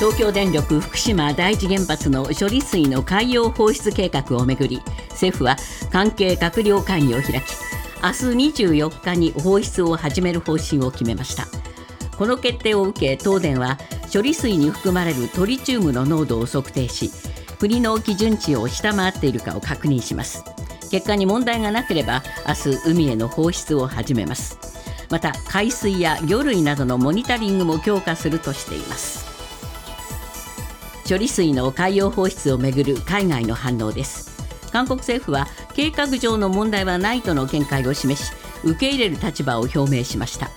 東京電力福島第一原発の処理水の海洋放出計画をめぐり政府は関係閣僚会議を開き明日24日に放出を始める方針を決めました。この決定を受け東電は処理水に含まれるトリチウムの濃度を測定し国の基準値を下回っているかを確認します。結果に問題がなければ明日海への放出を始めます。また海水や魚類などのモニタリングも強化するとしています。処理水の海洋放出をめぐる海外の反応です。韓国政府は計画上の問題はないとの見解を示し受け入れる立場を表明しました。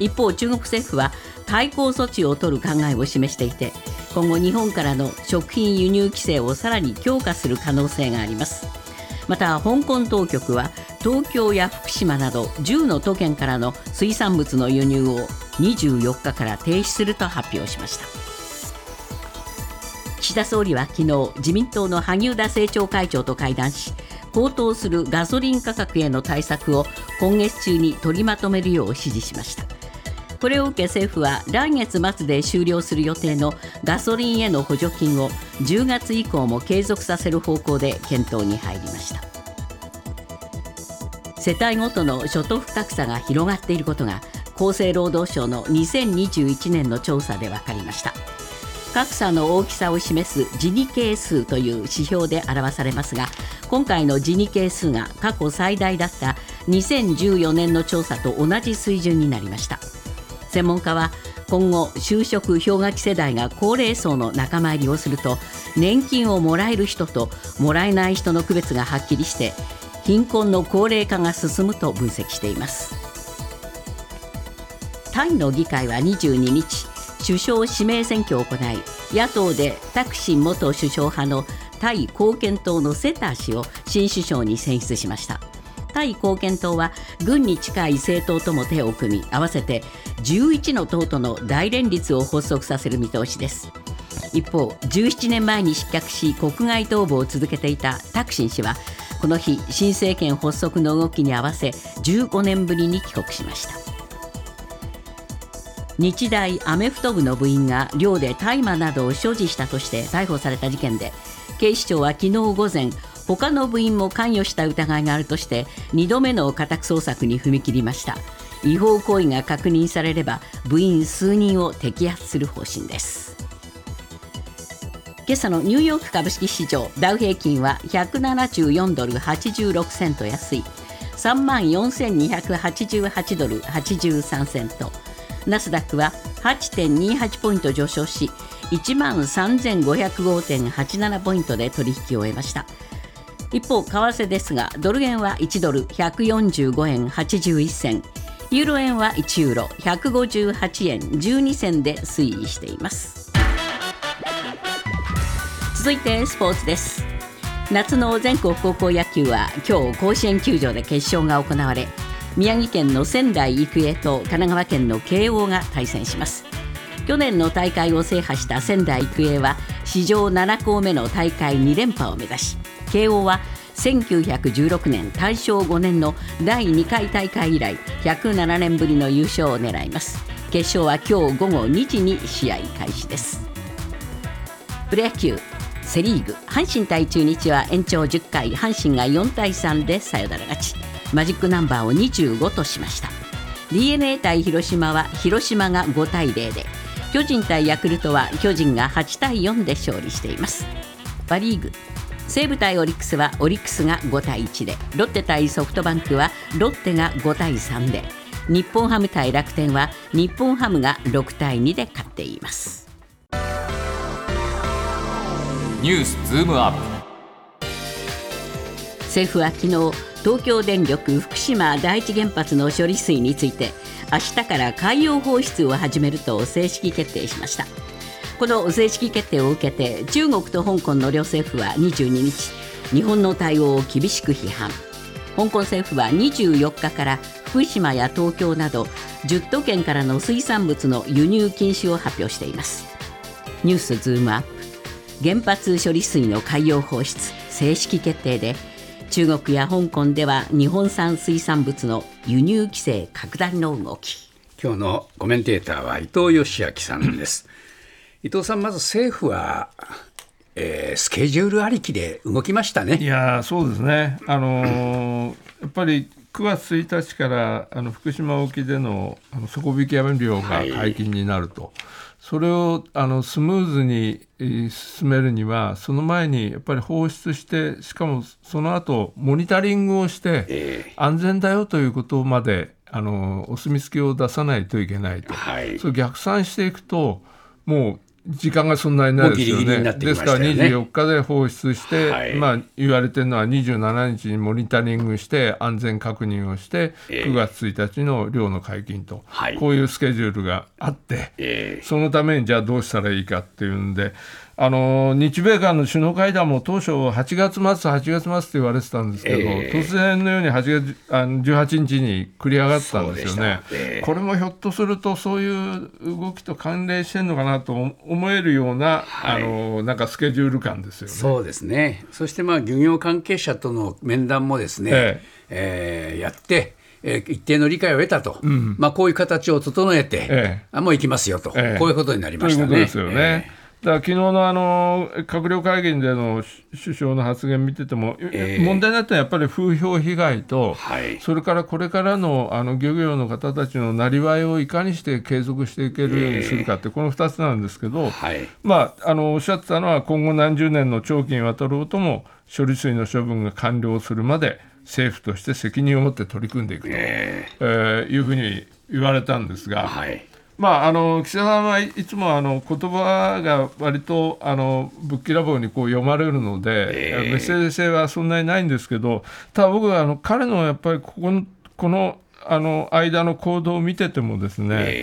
一方中国政府は対抗措置を取る考えを示していて今後日本からの食品輸入規制をさらに強化する可能性があります。また香港当局は東京や福島など10の都県からの水産物の輸入を24日から停止すると発表しました。岸田総理は昨日自民党の萩生田政調会長と会談し高騰するガソリン価格への対策を今月中に取りまとめるよう指示しました。これを受け政府は来月末で終了する予定のガソリンへの補助金を10月以降も継続させる方向で検討に入りました。世帯ごとの所得格差が広がっていることが厚生労働省の2021年の調査で分かりました。格差の大きさを示すジニ係数という指標で表されますが今回のジニ係数が過去最大だった2014年の調査と同じ水準になりました。専門家は今後就職氷河期世代が高齢層の仲間入りをすると年金をもらえる人ともらえない人の区別がはっきりして貧困の高齢化が進むと分析しています。タイの議会は22日首相指名選挙を行い野党でタクシン元首相派のタイ貢献党のセター氏を新首相に選出しました。タイ貢献党は軍に近い政党とも手を組み合わせて11の党との大連立を発足させる見通しです。一方17年前に失脚し国外逃亡を続けていたタクシン氏はこの日新政権発足の動きに合わせ15年ぶりに帰国しました。日大アメフト部の部員が寮で大麻などを所持したとして逮捕された事件で警視庁は昨日午前他の部員も関与した疑いがあるとして2度目の家宅捜索に踏み切りました。違法行為が確認されれば部員数人を摘発する方針です。今朝のニューヨーク株式市場ダウ平均は174ドル86セント安い。3万4288ドル83セント。ナスダックは8.28ポイント上昇し1万3505.87ポイントで取引を終えました。一方為替ですがドル円は1ドル145円81銭ユーロ円は1ユーロ158円12銭で推移しています。続いてスポーツです。夏の全国高校野球は今日甲子園球場で決勝が行われ宮城県の仙台育英と神奈川県の慶応が対戦します。去年の大会を制覇した仙台育英は史上7校目の大会2連覇を目指し慶応は1916年大正5年の第2回大会以来107年ぶりの優勝を狙います。決勝は今日午後2時に試合開始です。プロ野球セ・リーグ阪神対中日は延長10回阪神が4対3でサヨナラ勝ち。マジックナンバーを25としました。d n a 対広島は広島が5対0で巨人対ヤクルトは巨人が8対4で勝利しています。パ・リーグ。西武対オリックスはオリックスが5対1でロッテ対ソフトバンクはロッテが5対3で日本ハム対楽天は日本ハムが6対2で勝っています。ニュースズームアップ。政府は昨日東京電力福島第一原発の処理水について明日から海洋放出を始めると正式決定しました。この正式決定を受けて中国と香港の両政府は22日日本の対応を厳しく批判。香港政府は24日から福島や東京など10都県からの水産物の輸入禁止を発表しています。ニュースズームアップ。原発処理水の海洋放出正式決定で中国や香港では日本産水産物の輸入規制拡大の動き。今日のコメンテーターは伊藤義明さんです。伊藤さん、まず政府は、えー、スケジュールありきで動きましたね。いやそうですね、あのー、やっぱり9月1日からあの福島沖でのあの底引き網漁が解禁になると、はい、それをあのスムーズに進めるには、その前にやっぱり放出して、しかもその後モニタリングをして、安全だよということまであのお墨付きを出さないといけないと、はい、それ逆算していくと、もう時間がそんなにないですよね。ギリギリですから24日で放出して、はい、まあ言われてるのは27日にモニタリングして安全確認をして、えー、9月1日の漁の解禁と、はい、こういうスケジュールがあって、えー、そのためにじゃあどうしたらいいかっていうんであの日米間の首脳会談も当初、8月末、8月末って言われてたんですけど、えー、突然のように8月あの18日に繰り上がったんですよね、えー、これもひょっとすると、そういう動きと関連してるのかなと思えるような、はい、あのなんかスケジュール感ですよね。そうですね。そしてまあ漁業関係者との面談もですね、えー、えー、やって、えー、一定の理解を得たと、うん、まあ、こういう形を整えて、えあもう行きますよと、えこういうことになりましたね。ということですよね。だから昨日のあの閣僚会議での首相の発言見てても、えー、問題になったのはやっぱり風評被害と、はい、それからこれからのあの漁業の方たちのなりわいをいかにして継続していけるようにするかって、えー、この2つなんですけど、はい、まあ、あのおっしゃってたのは今後何十年の長期にわたろうとも処理水の処分が完了するまで政府として責任を持って取り組んでいくと、えー、えー、いうふうに言われたんですが。はいまあ、あの岸田さんはいつもあの言葉が割とあのぶっきらぼうにこう読まれるので、えー、メッセージ性はそんなにないんですけどただ僕はあの彼のやっぱりここのこのあの間の行動を見ててもですね、え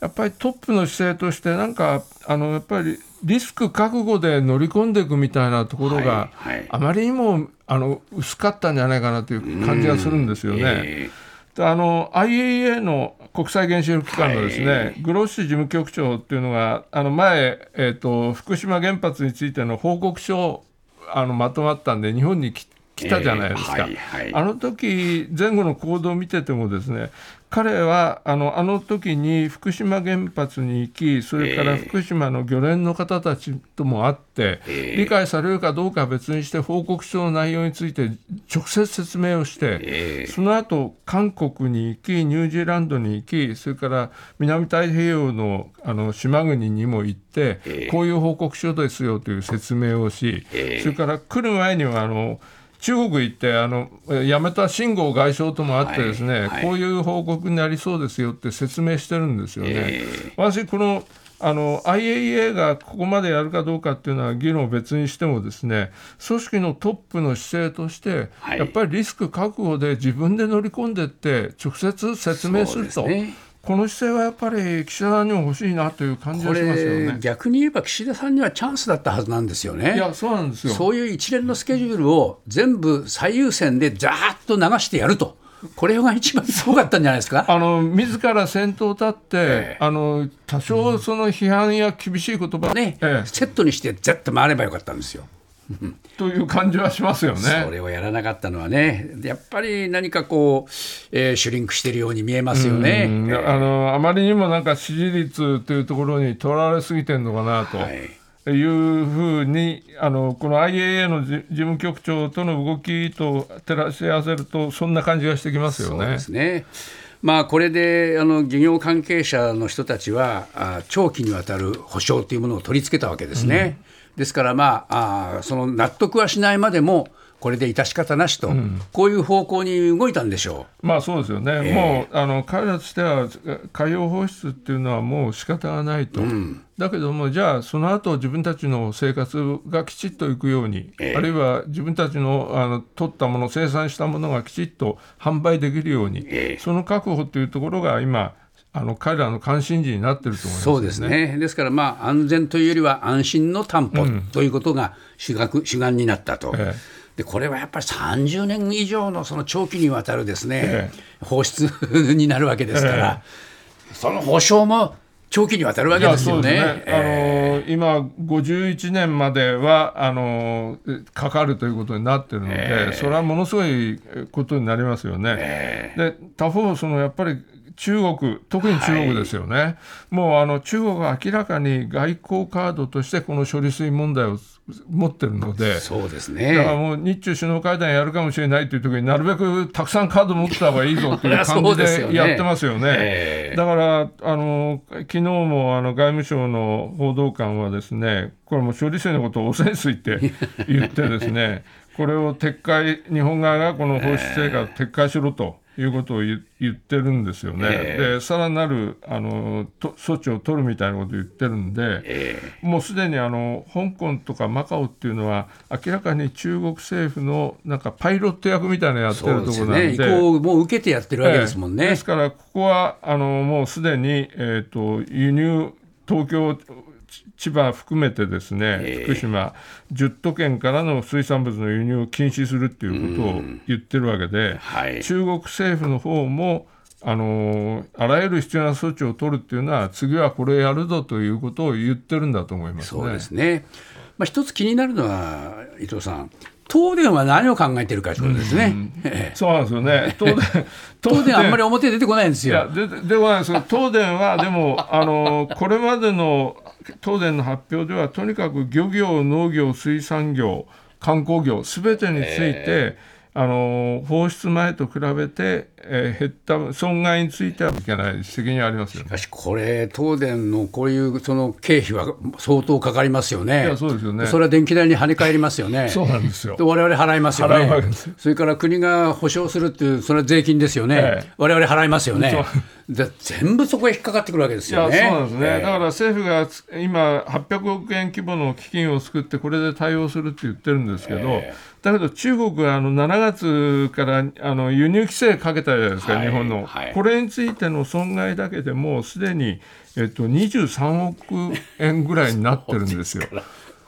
ー、やっぱりトップの姿勢としてなんかあのやっぱりリスク覚悟で乗り込んでいくみたいなところが、はいはい、あまりにもあの薄かったんじゃないかなという感じがするんですよね。えーあの IAEA の国際原子力機関のですね、はい、グロッシ事務局長っていうのがあの前、えーと、福島原発についての報告書をあのまとまったんで日本に来来たじゃないですか、えーはいはい、あの時前後の行動を見ててもですね彼はあのあの時に福島原発に行きそれから福島の漁連の方たちとも会って、えー、理解されるかどうかは別にして報告書の内容について直接説明をして、えー、その後韓国に行きニュージーランドに行きそれから南太平洋のあの島国にも行って、えー、こういう報告書ですよという説明をし、それから来る前にはあの中国行ってあの辞めた秦剛外相とも会ってですね、はいはい、こういう報告になりそうですよって説明してるんですよね。えー、私このあの IAEA がここまでやるかどうかっていうのは議論を別にしてもですね組織のトップの姿勢として、はい、やっぱりリスク覚悟で自分で乗り込んでいって直接説明すると。この姿勢はやっぱり岸田さんにも欲しいなという感じがしますよね逆に言えば岸田さんにはチャンスだったはずなんですよね。いやそうなんですよそういう一連のスケジュールを全部最優先でざーっと流してやると。これが一番すごかったんじゃないですか？あの自ら先頭立って、えあの多少その批判や厳しい言葉、ね、えセットにしてざっと回ればよかったんですよ。という感じはしますよね。それをやらなかったのはね、やっぱり何かこう、えー、シュリンクしているように見えますよね。あのあまりにもなんか支持率というところにとらわれすぎてるのかなと。はいいうふうにあのこの IAA の事務局長との動きと照らし合わせるとそんな感じがしてきますよね。そうですねまあ、これであの漁業関係者の人たちはあ長期にわたる保証というものを取り付けたわけですね。うんですから、まあ、あその納得はしないまでも、これで致し方なしと、うん、こういう方向に動いたんでしょう、まあ、そうですよね、えー、もうあの彼らとしては、海洋放出っていうのはもう仕方がないと、うん、だけども、じゃあ、その後自分たちの生活がきちっといくように、えー、あるいは自分たちのあの取ったもの、生産したものがきちっと販売できるように、えー、その確保というところが今、あの彼らの関心事になってると思います、ね、そうですね。ですから、まあ、安全というよりは安心の担保ということが主学、うん、主眼になったと。ええ。でこれはやっぱり30年以上のその長期にわたるですね、ええ、放出になるわけですから、え、その保証も長期にわたるわけですよね。ね。あのー、今、51年まではあのー、かかるということになってるので、それはものすごいことになりますよね。で他方そのやっぱり中国、特に中国ですよね、はい、もうあの中国は明らかに外交カードとしてこの処理水問題を持ってるので、そうですね。だからもう日中首脳会談やるかもしれないという時になるべくたくさんカード持ってた方がいいぞという感じで やってますよね。えー、だからあの昨日もあの外務省の報道官はですねこれも処理水のことを汚染水って言ってですねこれを撤回日本側がこの放出成果を撤回しろと。いうことを言ってるんですよね、えー、でさらなるあの措置を取るみたいなことを言ってるんで、えー、もうすでにあの香港とかマカオっていうのは、明らかに中国政府のなんかパイロット役みたいなのやってるところなんで、でね、もう受けてやってるわけですもんね。えー、ですから、ここはあのもうすでに、えーと輸入東京千葉含めてですね、福島、10都県からの水産物の輸入を禁止するっていうことを言ってるわけで、はい、中国政府の方もあのあらゆる必要な措置を取るっていうのは、次はこれやるぞということを言ってるんだと思います、ね、そうですね、まあ、一つ気になるのは、伊藤さん、東電は何を考えてるかということですね。そうなんですよね。東電、東電あんまり表出てこないんですよ。いや、出てこないです東電はでもあのこれまでの東電の発表ではとにかく漁業、農業、水産業、観光業すべてについて、えーあの放出前と比べて、えー、減った損害についてはいけない責任ありますよ、ね、しかしこれ東電のこういうその経費は相当かかりますよね。いやそうですよね。それは電気代に跳ね返りますよね。そうなんですよ。我々払いますよね。それから国が保証するっていうそれは税金ですよね。ええ、我々払いますよね。で全部そこへ引っかかってくるわけですよね。そうなんですね。え、だから政府が今800億円規模の基金を作ってこれで対応するって言ってるんですけど。だけど中国はあの7月からあの輸入規制かけたじゃないですか、はい、日本の、はい、これについての損害だけでもうすでに、えっと、23億円ぐらいになってるんですよ。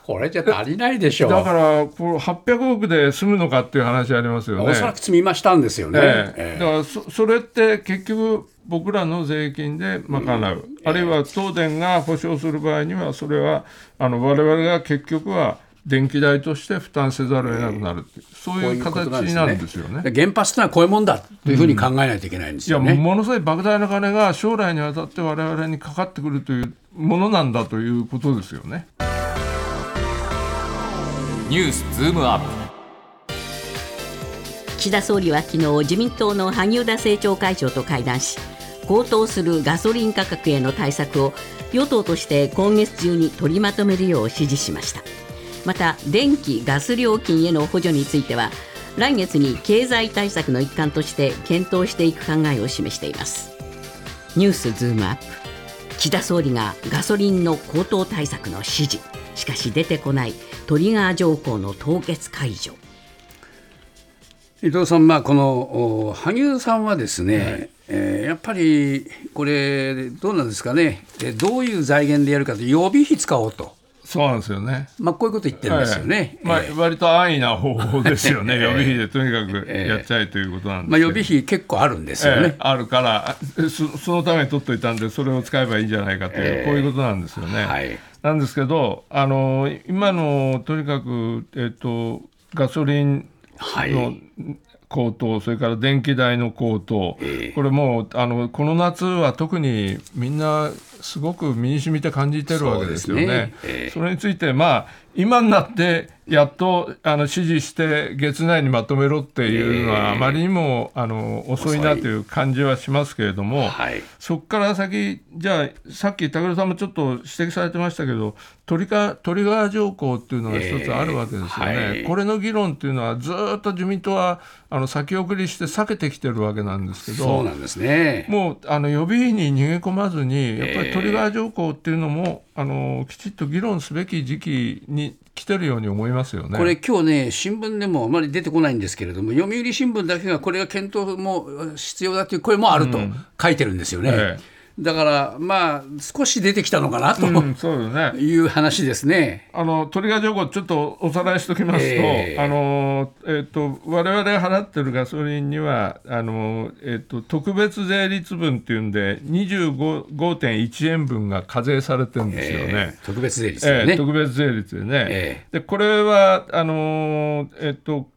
これじゃ足りないでしょう。だからこれ800億で済むのかっていう話ありますよね。おそらく積み増したんですよね。ええ。だからそそれって結局僕らの税金で賄う、うん、あるいは東電が保証する場合にはそれはあの我々が結局は電気代として負担せざるを得なくなるそういう形になるんですよね。原発というのはこういうもんだというふうに考えないといけないんですよ、ねうん、いやものすごい莫大な金が将来にわたって我々にかかってくるというものなんだということですよね。ニュースズームアップ岸田総理は昨日自民党の萩生田政調会長と会談し高騰するガソリン価格への対策を与党として今月中に取りまとめるよう指示しました。また電気・ガス料金への補助については来月に経済対策の一環として検討していく考えを示しています。ニュースズームアップ。岸田総理がガソリンの高騰対策の指示。しかし出てこない。トリガー条項の凍結解除。伊藤さん、まあ、この萩生田さんはですね、はい、えー、やっぱりこれ、どうなんですかね、どういう財源でやるかと、予備費使おうと。そうなんですよね。まあ、こういうこと言ってるんですよね。まあ、割と安易な方法ですよね。予備費でとにかくやっちゃえということなんですまあ、予備費結構あるんですよね。あるからそ、そのために取っといたんで、それを使えばいいんじゃないかという、こういうことなんですよね。はい、なんですけど、あの今のとにかく、えっと、ガソリンの、高騰、それから電気代の高騰、これもうあのこの夏は特にみんなすごく身に染みて感じてるわけですよね。そ、ねえー、それについて、まあ、今になってやっとあの指示して月内にまとめろっていうのはあまりにも、あの遅いなという感じはしますけれども、はい、そこから先じゃあさっき武田さんもちょっと指摘されてましたけどトリガトリガー条項っていうのが一つあるわけですよね、えーはい、これの議論っていうのはずっと自民党はあの先送りして避けてきてるわけなんですけどそうなんです、ね、もうあの予備費に逃げ込まずにやっぱりトリガー条項っていうのもあのきちっと議論すべき時期に来てるように思いますよね。これ、今日ね、新聞でもあまり出てこないんですけれども、読売新聞だけがこれが検討も必要だという声もあると書いてるんですよね。うんええだからまあ少し出てきたのかなと、うん、そうね、いう話ですね。あのトリガー条項ちょっとおさらいしておきますと、えー、あのえっ、ー、と我々払ってるガソリンにはあのえっ、ー、と特別税率分っていうんで25.1円分が課税されてるんですよね。えー、特別税率でね、特別税率でね。でこれはあのえっ、と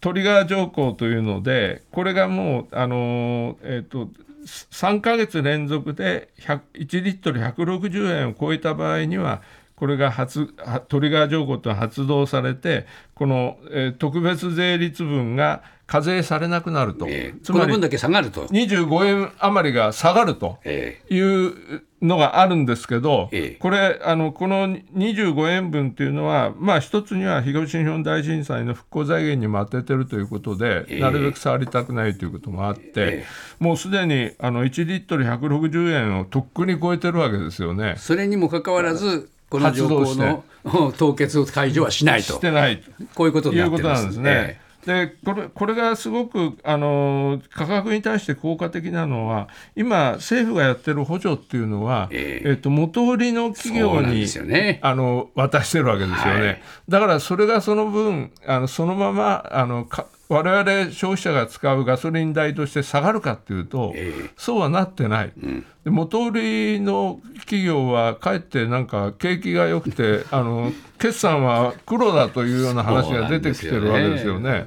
トリガー条項というので、これがもう、あのえーと3か月連続で1リットル160円を超えた場合にはこれが発トリガー条項と発動されてこの、えー、特別税率分が課税されなくなると、えー、つまり分だけ下がると。25円余りが下がるというのがあるんですけど、えー、これあのこの25円分というのは、まあ、一つには東日本大震災の復興財源にも当ててるということで、えー、なるべく触りたくないということもあって、もうすでにあの1リットル160円をとっくに超えてるわけですよね。それにもかかわらずこの条項の凍結解除はしないと。してない。こういうことになってますですね。でこれこれがすごくあの価格に対して効果的なのは今政府がやってる補助っていうのは、えー、えーと元売りの企業に、ね、あの渡してるわけですよね、はい、だからそれがその分あのそのままあのか我々消費者が使うガソリン代として下がるかっていうと、えー、そうはなってない、うん、で元売りの企業はかえってなんか景気が良くてあの決算は黒だというような話が出てきてるわけですよね。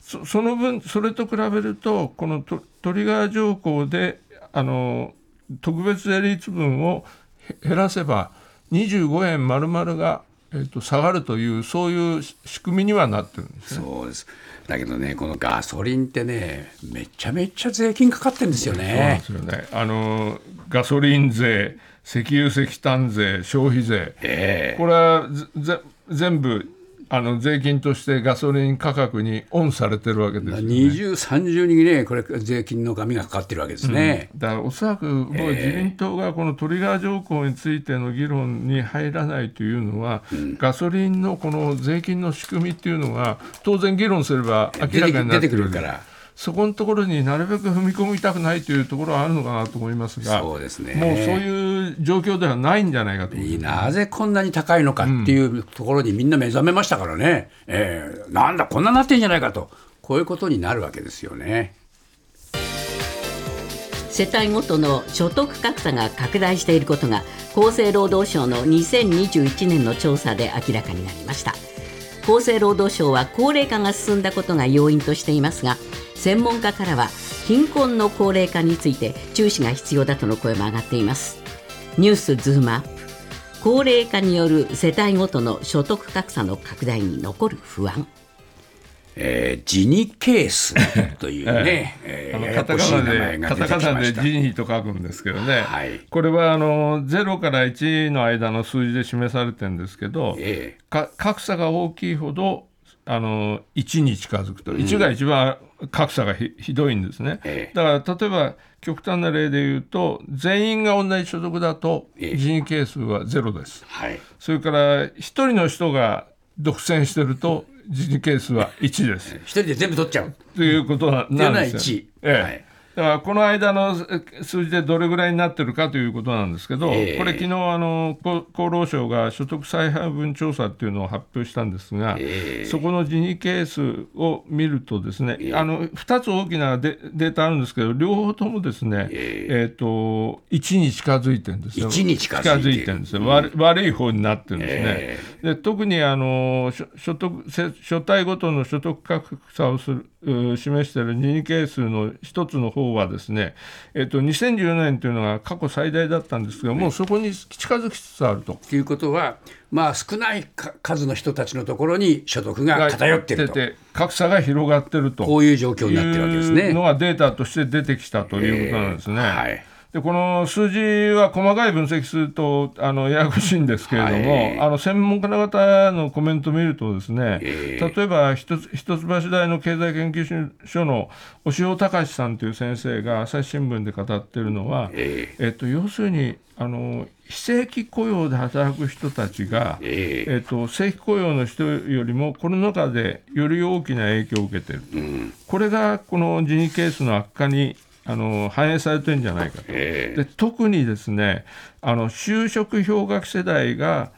そその分それと比べるとこのトリガー条項であの特別税率分を減らせば25円丸々が、えーと、と下がるというそういう仕組みにはなってるんです、ね、そうです。だけどねこのガソリンってねめちゃめちゃ税金かかってるんですよね。そうですよね。あのガソリン税石油石炭税消費税、えー、これは全部あの税金としてガソリン価格にオンされてるわけですよ、ね、二重三重にねこれ税金の紙がかかってるわけですね、うん、だからおそらく自民党がこのトリガー条項についての議論に入らないというのは、うん、ガソリンのこの税金の仕組みっていうのは当然議論すれば明らかになってくるから。そこのところになるべく踏み込みたくないというところはあるのかなと思いますが、そうですね、もうそういう状況ではないんじゃないかと。なぜこんなに高いのかっていうところにみんな目覚めましたからね、うん、えー、なんだ、こんなになってんじゃないかと、こういうことになるわけですよね。世帯ごとの所得格差が拡大していることが厚生労働省の2021年の調査で明らかになりました。厚生労働省は高齢化が進んだことが要因としていますが専門家からは貧困の高齢化について注視が必要だとの声も上がっています。ニュースズームアップ。高齢化による世帯ごとの所得格差の拡大に残る不安。えー、ジニケースというね、えー、カタカナでカタカナでジニと書くんですけどね、はい、これはあの0から1の間の数字で示されてるんですけど、えー、格差が大きいほどあの1に近づくと、1が一番格差がひどいんですね、だから例えば極端な例で言うと全員が同じ所得だと人係数はゼロです、はい、それから1人の人が独占してると人係数は1です。1人で全部取っちゃう。ということなんですよ。ええ、はいだからこの間の数字でどれぐらいになってるかということなんですけど、えー、これ、昨日あの厚労省が所得再配分調査っていうのを発表したんですが、えー、そこのジニ係数を見ると、ですね、えー、あの2つ大きなデデータあるんですけど、両方ともですね、えー、と1に近づいてるんですよ。1に近づいてる。んですよ、うん、悪い方になってるんですね。で特にあの所得所帯ごとの所得格差をする示している任意係数の一つの方はですね、えっと、2014年というのが過去最大だったんですが、もうそこに近づきつつあると。ということは、まあ、少ない数の人たちのところに所得が偏ってると。格差が広がってるとこういう状況になってるわけですね。のがデータとして出てきたということなんですね。えーはいでこの数字は細かい分析するとあのややこしいんですけれども、はい、あの専門家の方のコメントを見るとですね、えー、例えば一橋大の経済研究所の押尾隆さんという先生が朝日新聞で語っているのは、えー、えっと、要するにあの非正規雇用で働く人たちが、えー、えっと、正規雇用の人よりもコロナ禍でより大きな影響を受けている、うん、これがこの人事ケースの悪化にあの反映されてるんじゃないかと。で特にですねあの就職氷河期世代が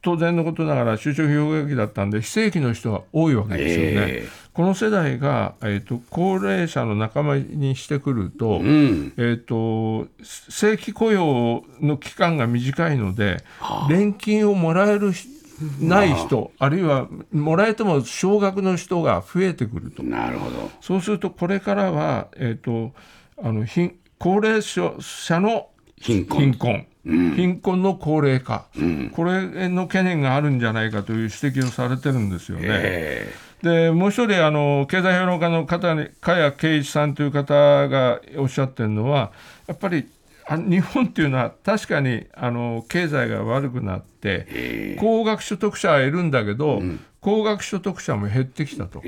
当然のことながら就職氷河期だったんで非正規の人が多いわけですよね。えー、この世代が、えーと、高齢者の仲間にしてくるとうん、えーと、正規雇用の期間が短いので、はあ、年金をもらえるない人、あるいはもらえても少額の人が増えてくると。なるほど。そうするとこれからは、えーと、あの貧高齢者の貧困。貧困。貧困の高齢化、うん、これの懸念があるんじゃないかという指摘をされてるんですよね。でもう一人あの経済評論家の方に加谷圭一さんという方がおっしゃってるのはやっぱり日本っていうのは確かにあの経済が悪くなって高額所得者はいるんだけど、うん、高額所得者も減ってきたと、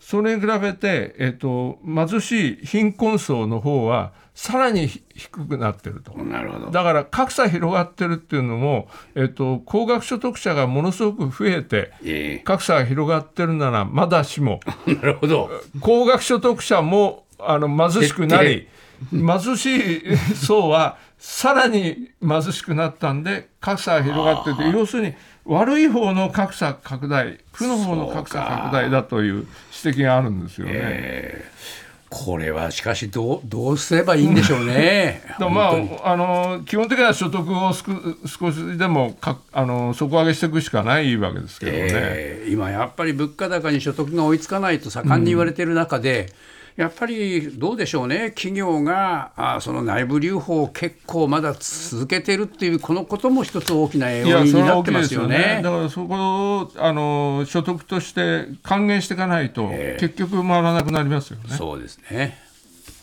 それに比べて、えーと貧しい貧困層の方はさらに低くなってると。なるほど。だから格差広がってるっていうのも、えっと、高額所得者がものすごく増えて、えー、格差が広がってるならまだしも。なるほど。高額所得者もあの貧しくなり貧しい層はさらに貧しくなったんで格差が広がってて要するに悪い方の格差拡大負の方の格差拡大だという指摘があるんですよね。えーこれはしかしどうどうすればいいんでしょうね。まああの基本的には所得を少しでもかあの底上げしていくしかないわけですけどね、えー、今やっぱり物価高に所得が追いつかないと盛んに言われている中で、うんやっぱりどうでしょうね、企業があその内部留保を結構まだ続けてるっていう、このことも一つ大きな要因になってますよね。ねだからそこをあの所得として還元していかないと、結局回らなくなりますよね。そうですね